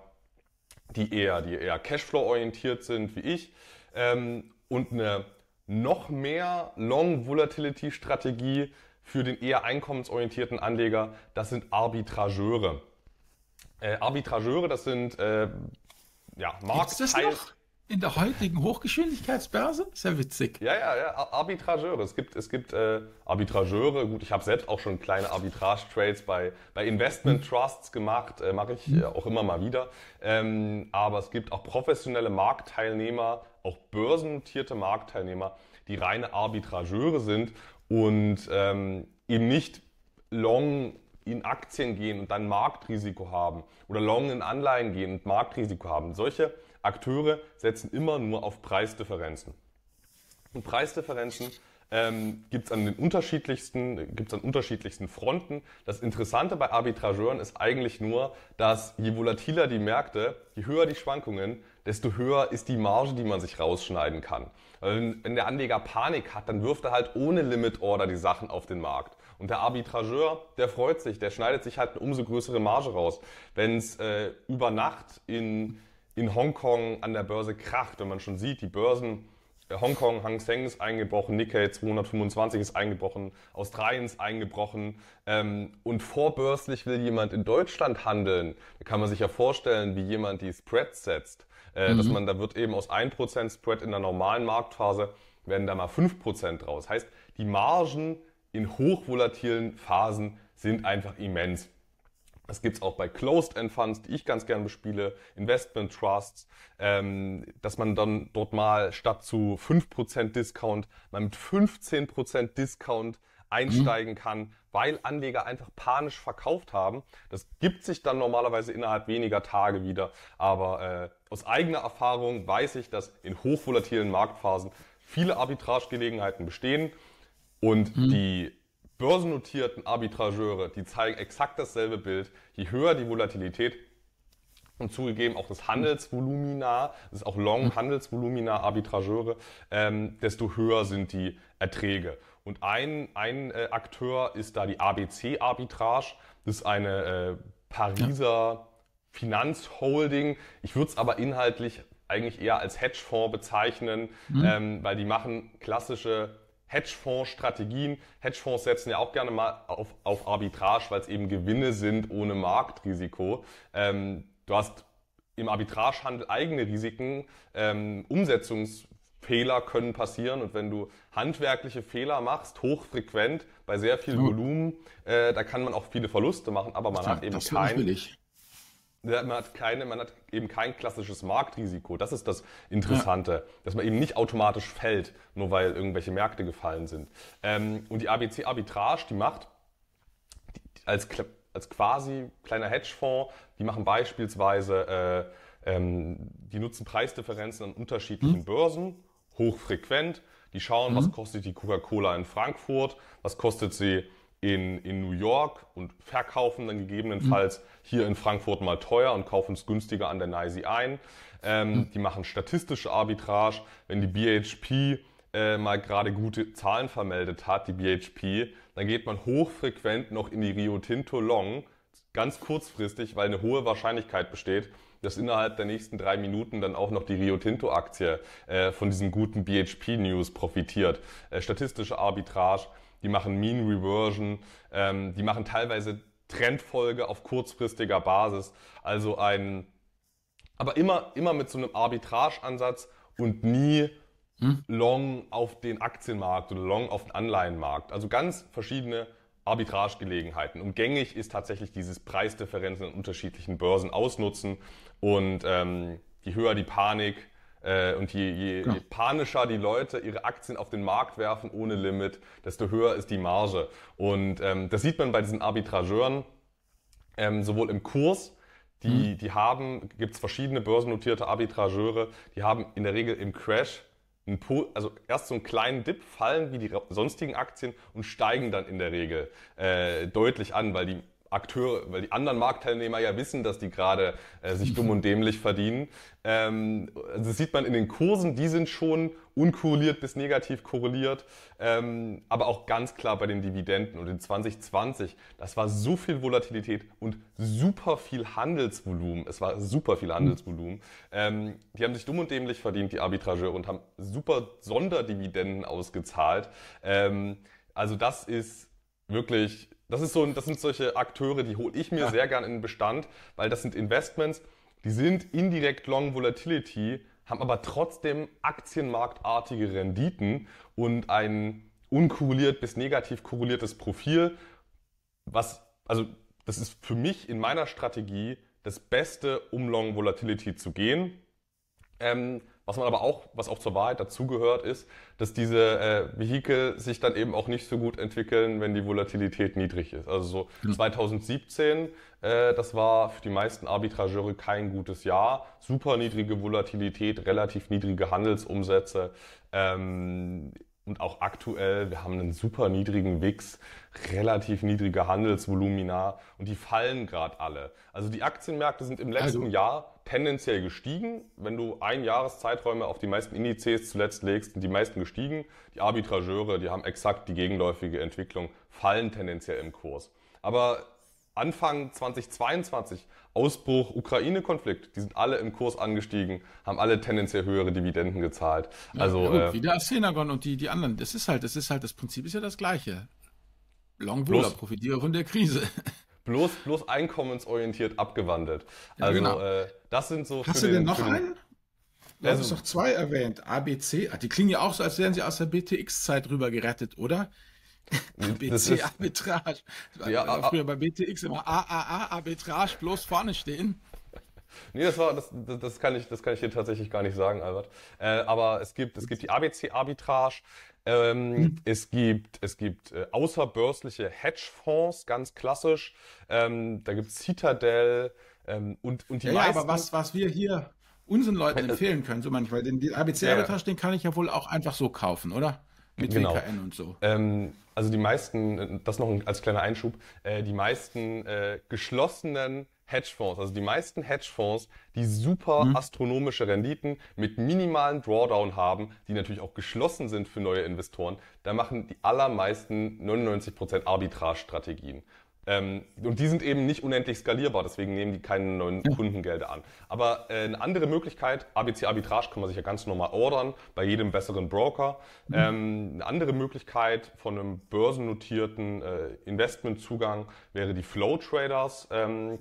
die eher, die eher Cashflow orientiert sind wie ich, ähm, und eine noch mehr Long Volatility Strategie für den eher einkommensorientierten Anleger, das sind Arbitrageure. Äh, Arbitrageure, das sind äh, ja, Marktteil... In der heutigen Hochgeschwindigkeitsbörse? Ist ja witzig. Ja, ja, ja, Arbitrageure. Es gibt, es gibt äh, Arbitrageure. Gut, ich habe selbst auch schon kleine Arbitrage-Trades bei, bei Investment. Trusts gemacht, äh, mache ich äh, auch immer mal wieder. Ähm, aber es gibt auch professionelle Marktteilnehmer, auch börsennotierte Marktteilnehmer, die reine Arbitrageure sind und ähm, eben nicht long in Aktien gehen und dann Marktrisiko haben oder long in Anleihen gehen und Marktrisiko haben. Solche Akteure setzen immer nur auf Preisdifferenzen. Und Preisdifferenzen ähm, gibt es an den unterschiedlichsten, gibt's an unterschiedlichsten Fronten. Das Interessante bei Arbitrageuren ist eigentlich nur, dass je volatiler die Märkte, je höher die Schwankungen, desto höher ist die Marge, die man sich rausschneiden kann. Wenn, wenn der Anleger Panik hat, dann wirft er halt ohne Limit Order die Sachen auf den Markt. Und der Arbitrageur, der freut sich, der schneidet sich halt eine umso größere Marge raus. Wenn es äh, über Nacht in, in Hongkong an der Börse kracht, wenn man schon sieht, die Börsen Hongkong, Hang Seng ist eingebrochen, Nikkei 225 ist eingebrochen, Australien ist eingebrochen ähm, und vorbörslich will jemand in Deutschland handeln. Da kann man sich ja vorstellen, wie jemand die Spreads setzt. Äh, mhm. Dass man, da wird eben aus 1% Spread in der normalen Marktphase, werden da mal 5% draus. Heißt, die Margen in hochvolatilen Phasen sind einfach immens. Das gibt's auch bei Closed-End Funds, die ich ganz gern bespiele, Investment Trusts, ähm, dass man dann dort mal statt zu 5% Discount mal mit 15% Discount einsteigen mhm. kann, weil Anleger einfach panisch verkauft haben. Das gibt sich dann normalerweise innerhalb weniger Tage wieder. Aber äh, aus eigener Erfahrung weiß ich, dass in hochvolatilen Marktphasen viele Arbitragegelegenheiten bestehen und mhm. die börsennotierten Arbitrageure, die zeigen exakt dasselbe Bild. Je höher die Volatilität und zugegeben auch das Handelsvolumina, das ist auch Long-Handelsvolumina Arbitrageure, ähm, desto höher sind die Erträge. Und ein, ein äh, Akteur ist da die ABC Arbitrage. Das ist eine äh, Pariser ja. Finanzholding. Ich würde es aber inhaltlich eigentlich eher als Hedgefonds bezeichnen, mhm. ähm, weil die machen klassische Hedgefonds-Strategien. Hedgefonds setzen ja auch gerne mal auf, auf Arbitrage, weil es eben Gewinne sind ohne Marktrisiko. Ähm, du hast im Arbitragehandel eigene Risiken, ähm, Umsetzungsfehler können passieren und wenn du handwerkliche Fehler machst, hochfrequent, bei sehr viel Volumen, äh, da kann man auch viele Verluste machen, aber man das hat eben kein, man hat keine, man hat eben kein klassisches Marktrisiko. Das ist das Interessante, ja. dass man eben nicht automatisch fällt, nur weil irgendwelche Märkte gefallen sind. Ähm, und die ABC Arbitrage, die macht die, als, als quasi kleiner Hedgefonds, die machen beispielsweise, äh, ähm, die nutzen Preisdifferenzen an unterschiedlichen mhm. Börsen, hochfrequent. Die schauen, mhm. was kostet die Coca-Cola in Frankfurt, was kostet sie in, in New York und verkaufen dann gegebenenfalls mhm. hier in Frankfurt mal teuer und kaufen es günstiger an der NYSE ein. Ähm, mhm. Die machen statistische Arbitrage. Wenn die BHP äh, mal gerade gute Zahlen vermeldet hat, die BHP, dann geht man hochfrequent noch in die Rio Tinto Long, ganz kurzfristig, weil eine hohe Wahrscheinlichkeit besteht, dass innerhalb der nächsten drei Minuten dann auch noch die Rio Tinto Aktie äh, von diesen guten BHP News profitiert. Äh, statistische Arbitrage die machen Mean Reversion, ähm, die machen teilweise Trendfolge auf kurzfristiger Basis. Also ein, aber immer, immer mit so einem Arbitrage-Ansatz und nie hm? long auf den Aktienmarkt oder long auf den Anleihenmarkt. Also ganz verschiedene Arbitragegelegenheiten. Und gängig ist tatsächlich dieses Preisdifferenzen in unterschiedlichen Börsen ausnutzen. Und ähm, je höher die Panik, äh, und je, je, ja. je panischer die Leute ihre Aktien auf den Markt werfen ohne Limit, desto höher ist die Marge. Und ähm, das sieht man bei diesen Arbitrageuren ähm, sowohl im Kurs, die, mhm. die haben, gibt es verschiedene börsennotierte Arbitrageure, die haben in der Regel im Crash also erst so einen kleinen Dip, fallen wie die sonstigen Aktien und steigen dann in der Regel äh, deutlich an, weil die Akteure, weil die anderen Marktteilnehmer ja wissen, dass die gerade äh, sich dumm und dämlich verdienen. Ähm, also das sieht man in den Kursen, die sind schon unkorreliert bis negativ korreliert, ähm, aber auch ganz klar bei den Dividenden. Und in 2020, das war so viel Volatilität und super viel Handelsvolumen. Es war super viel Handelsvolumen. Ähm, die haben sich dumm und dämlich verdient, die Arbitrageure, und haben super Sonderdividenden ausgezahlt. Ähm, also das ist wirklich das, ist so, das sind solche Akteure, die hole ich mir sehr gern in den Bestand, weil das sind Investments, die sind indirekt Long Volatility, haben aber trotzdem aktienmarktartige Renditen und ein unkorreliert bis negativ korreliertes Profil, was, also das ist für mich in meiner Strategie das Beste, um Long Volatility zu gehen. Ähm, Was man aber auch, was auch zur Wahrheit dazugehört, ist, dass diese äh, Vehikel sich dann eben auch nicht so gut entwickeln, wenn die Volatilität niedrig ist. Also so genau. 2017, äh, das war für die meisten Arbitrageure kein gutes Jahr. Super niedrige Volatilität, relativ niedrige Handelsumsätze. Ähm, und auch aktuell, wir haben einen super niedrigen WIX, relativ niedrige Handelsvolumina und die fallen gerade alle. Also die Aktienmärkte sind im letzten also. Jahr tendenziell gestiegen. Wenn du ein Jahreszeiträume auf die meisten Indizes zuletzt legst, sind die meisten gestiegen. Die Arbitrageure, die haben exakt die gegenläufige Entwicklung, fallen tendenziell im Kurs. Aber Anfang 2022, Ausbruch Ukraine-Konflikt, die sind alle im Kurs angestiegen, haben alle tendenziell höhere Dividenden gezahlt. Also ja, äh, wie der Senagon und die, die anderen. Das ist halt, das ist halt, das Prinzip ist ja das gleiche. Longwohler profitiere von der Krise. *laughs* Bloß, bloß einkommensorientiert abgewandelt. Also genau. äh, das sind so. Hast du denn noch einen? Du also, hast doch zwei erwähnt. ABC. Ah, die klingen ja auch so, als wären sie aus der BTX-Zeit rüber gerettet, oder? *laughs* BC Arbitrage. Ja, früher bei BTX immer AAA Arbitrage bloß vorne stehen. Nee, das war das, das, kann ich das kann ich dir tatsächlich gar nicht sagen, Albert. Äh, aber es gibt es gibt die ABC Arbitrage. Ähm, hm. Es gibt es gibt äh, außerbörsliche Hedgefonds, ganz klassisch. Ähm, da gibt es Citadel ähm, und und die ja, meisten. Ja, aber was was wir hier unseren Leuten empfehlen können, so manchmal, den ABC Arbitrage, ja. den kann ich ja wohl auch einfach so kaufen, oder? Mit genau. WKN und so. Ähm, also die meisten, das noch als kleiner Einschub, äh, die meisten äh, geschlossenen Hedgefonds, also die meisten Hedgefonds, die super mhm. astronomische Renditen mit minimalen Drawdown haben, die natürlich auch geschlossen sind für neue Investoren, da machen die allermeisten 99% Arbitrage-Strategien. Ähm, und die sind eben nicht unendlich skalierbar, deswegen nehmen die keine neuen ja. Kundengelder an. Aber äh, eine andere Möglichkeit, ABC Arbitrage kann man sich ja ganz normal ordern bei jedem besseren Broker. Mhm. Ähm, eine andere Möglichkeit von einem börsennotierten äh, Investmentzugang wäre die Flow Traders. Ähm,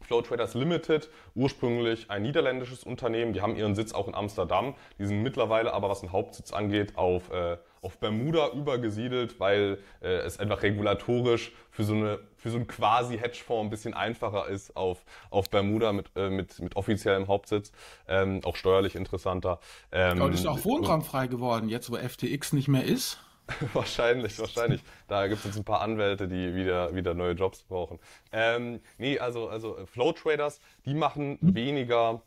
Flow Traders Limited, ursprünglich ein niederländisches Unternehmen, die haben ihren Sitz auch in Amsterdam, die sind mittlerweile aber, was den Hauptsitz angeht, auf, äh, auf Bermuda übergesiedelt, weil äh, es einfach regulatorisch für so eine für so ein quasi Hedgefonds ein bisschen einfacher ist auf, auf Bermuda mit, äh, mit, mit offiziellem Hauptsitz, ähm, auch steuerlich interessanter. Ähm, das ist auch wohnraumfrei geworden, jetzt wo FTX nicht mehr ist. *laughs* wahrscheinlich, wahrscheinlich. Da gibt es jetzt ein paar Anwälte, die wieder, wieder neue Jobs brauchen. Ähm, nee, also, also äh, Flow Traders, die machen weniger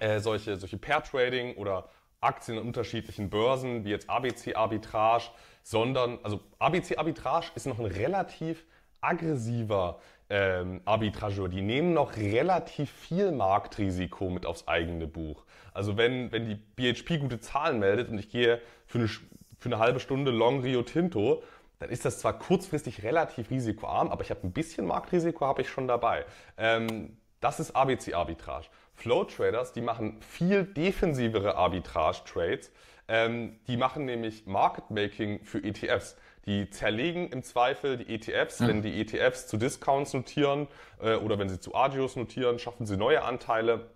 äh, solche, solche Pair-Trading oder Aktien an unterschiedlichen Börsen, wie jetzt ABC Arbitrage, sondern, also ABC Arbitrage ist noch ein relativ aggressiver ähm, Arbitrageur. Die nehmen noch relativ viel Marktrisiko mit aufs eigene Buch. Also wenn, wenn die BHP gute Zahlen meldet und ich gehe für eine für eine halbe Stunde Long Rio Tinto, dann ist das zwar kurzfristig relativ risikoarm, aber ich habe ein bisschen Marktrisiko habe ich schon dabei. Ähm, das ist ABC Arbitrage. Flow Traders, die machen viel defensivere Arbitrage Trades. Ähm, die machen nämlich Market Making für ETFs. Die zerlegen im Zweifel die ETFs, wenn die ETFs zu Discounts notieren äh, oder wenn sie zu Agios notieren, schaffen sie neue Anteile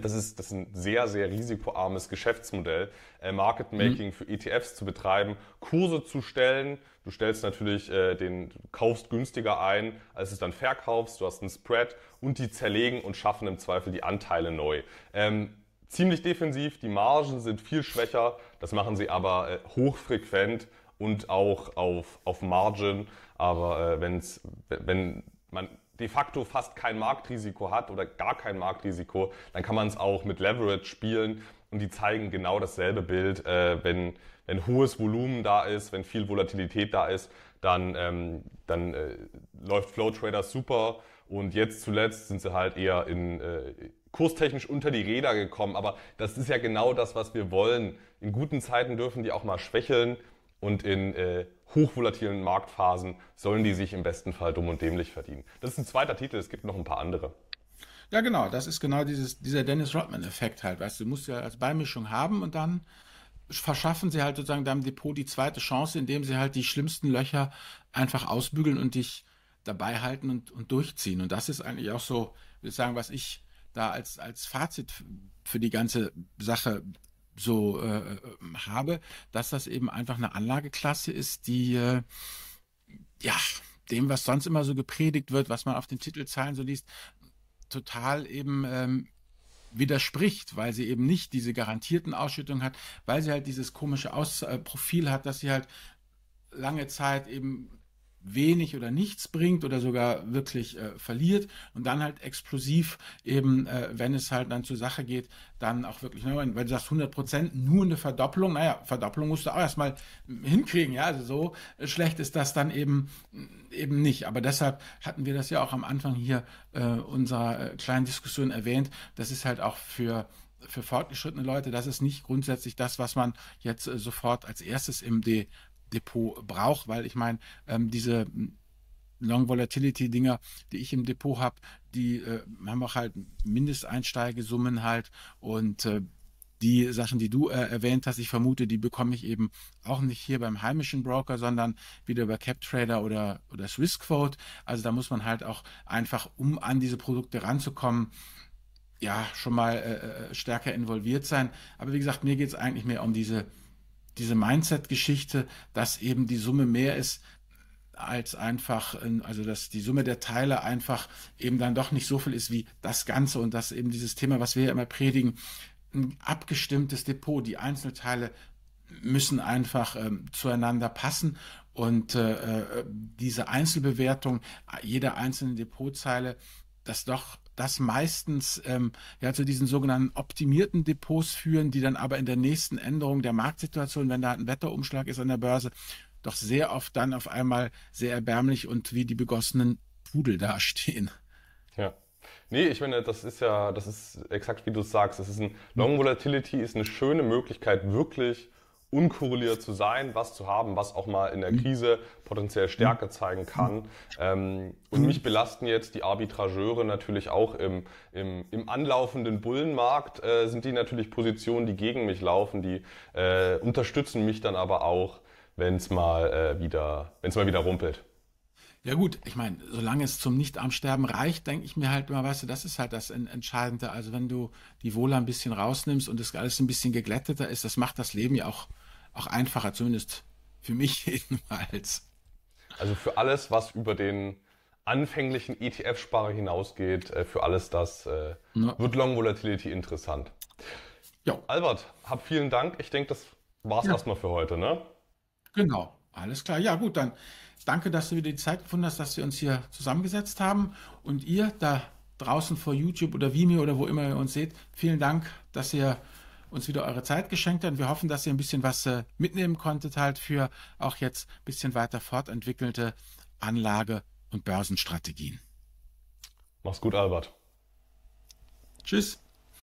das ist, das ist ein sehr, sehr risikoarmes Geschäftsmodell, äh, Market Making mhm. für ETFs zu betreiben, Kurse zu stellen. Du stellst natürlich äh, den, du kaufst günstiger ein, als es dann verkaufst, du hast einen Spread und die zerlegen und schaffen im Zweifel die Anteile neu. Ähm, ziemlich defensiv, die Margen sind viel schwächer, das machen sie aber äh, hochfrequent und auch auf, auf Margin. Aber äh, wenn's, wenn man de facto fast kein Marktrisiko hat oder gar kein Marktrisiko, dann kann man es auch mit Leverage spielen und die zeigen genau dasselbe Bild. Äh, wenn, wenn hohes Volumen da ist, wenn viel Volatilität da ist, dann, ähm, dann äh, läuft Flow Traders super und jetzt zuletzt sind sie halt eher in äh, kurstechnisch unter die Räder gekommen. Aber das ist ja genau das, was wir wollen. In guten Zeiten dürfen die auch mal schwächeln und in äh, hochvolatilen Marktphasen sollen die sich im besten Fall dumm und dämlich verdienen. Das ist ein zweiter Titel, es gibt noch ein paar andere. Ja, genau, das ist genau dieses, dieser Dennis Rodman-Effekt halt. Weißt du, musst ja als Beimischung haben und dann verschaffen sie halt sozusagen deinem Depot die zweite Chance, indem sie halt die schlimmsten Löcher einfach ausbügeln und dich dabei halten und, und durchziehen. Und das ist eigentlich auch so, würde ich sagen, was ich da als, als Fazit für die ganze Sache so äh, habe, dass das eben einfach eine Anlageklasse ist, die äh, ja dem, was sonst immer so gepredigt wird, was man auf den Titelzahlen so liest, total eben ähm, widerspricht, weil sie eben nicht diese garantierten Ausschüttungen hat, weil sie halt dieses komische Aus äh, Profil hat, dass sie halt lange Zeit eben wenig oder nichts bringt oder sogar wirklich äh, verliert und dann halt explosiv eben, äh, wenn es halt dann zur Sache geht, dann auch wirklich, ne, wenn, du sagst 100 Prozent nur eine Verdopplung, naja, Verdopplung musst du auch erstmal hinkriegen, ja, also so schlecht ist das dann eben eben nicht, aber deshalb hatten wir das ja auch am Anfang hier äh, unserer äh, kleinen Diskussion erwähnt, das ist halt auch für für fortgeschrittene Leute, das ist nicht grundsätzlich das, was man jetzt äh, sofort als erstes im D Depot braucht, weil ich meine, ähm, diese Long Volatility Dinger, die ich im Depot habe, die äh, haben auch halt Mindesteinsteigesummen halt und äh, die Sachen, die du äh, erwähnt hast, ich vermute, die bekomme ich eben auch nicht hier beim heimischen Broker, sondern wieder über CapTrader oder, oder Swissquote. Also da muss man halt auch einfach, um an diese Produkte ranzukommen, ja, schon mal äh, äh stärker involviert sein. Aber wie gesagt, mir geht es eigentlich mehr um diese diese Mindset-Geschichte, dass eben die Summe mehr ist als einfach, also dass die Summe der Teile einfach eben dann doch nicht so viel ist wie das Ganze und dass eben dieses Thema, was wir ja immer predigen, ein abgestimmtes Depot, die Einzelteile müssen einfach ähm, zueinander passen und äh, äh diese Einzelbewertung jeder einzelnen Depotzeile, das doch das meistens ähm, ja zu diesen sogenannten optimierten Depots führen, die dann aber in der nächsten Änderung der Marktsituation, wenn da ein Wetterumschlag ist an der Börse, doch sehr oft dann auf einmal sehr erbärmlich und wie die begossenen Pudel dastehen. Ja. Nee, ich meine, das ist ja, das ist exakt wie du es sagst. Das ist ein Long Volatility ist eine schöne Möglichkeit, wirklich unkorreliert zu sein, was zu haben, was auch mal in der mhm. Krise potenziell Stärke zeigen kann. Ähm, und mich belasten jetzt die Arbitrageure natürlich auch im, im, im anlaufenden Bullenmarkt, äh, sind die natürlich Positionen, die gegen mich laufen, die äh, unterstützen mich dann aber auch, wenn es mal, äh, wieder, wenn's mal wieder rumpelt. Ja gut, ich meine, solange es zum nicht am Sterben reicht, denke ich mir halt immer, weißt du, das ist halt das Entscheidende. Also wenn du die Wohle ein bisschen rausnimmst und das alles ein bisschen geglätteter ist, das macht das Leben ja auch auch einfacher, zumindest für mich *laughs* jedenfalls. Also für alles, was über den anfänglichen ETF-Sparer hinausgeht, äh, für alles das äh, ja. wird Long Volatility interessant. Ja. Albert, hab vielen Dank. Ich denke, das war's ja. erstmal für heute, ne? Genau. Alles klar. Ja, gut, dann danke, dass du wieder die Zeit gefunden hast, dass wir uns hier zusammengesetzt haben. Und ihr da draußen vor YouTube oder Vimeo oder wo immer ihr uns seht, vielen Dank, dass ihr uns wieder eure Zeit geschenkt habt. Wir hoffen, dass ihr ein bisschen was äh, mitnehmen konntet halt für auch jetzt ein bisschen weiter fortentwickelte Anlage- und Börsenstrategien. Mach's gut, Albert. Tschüss.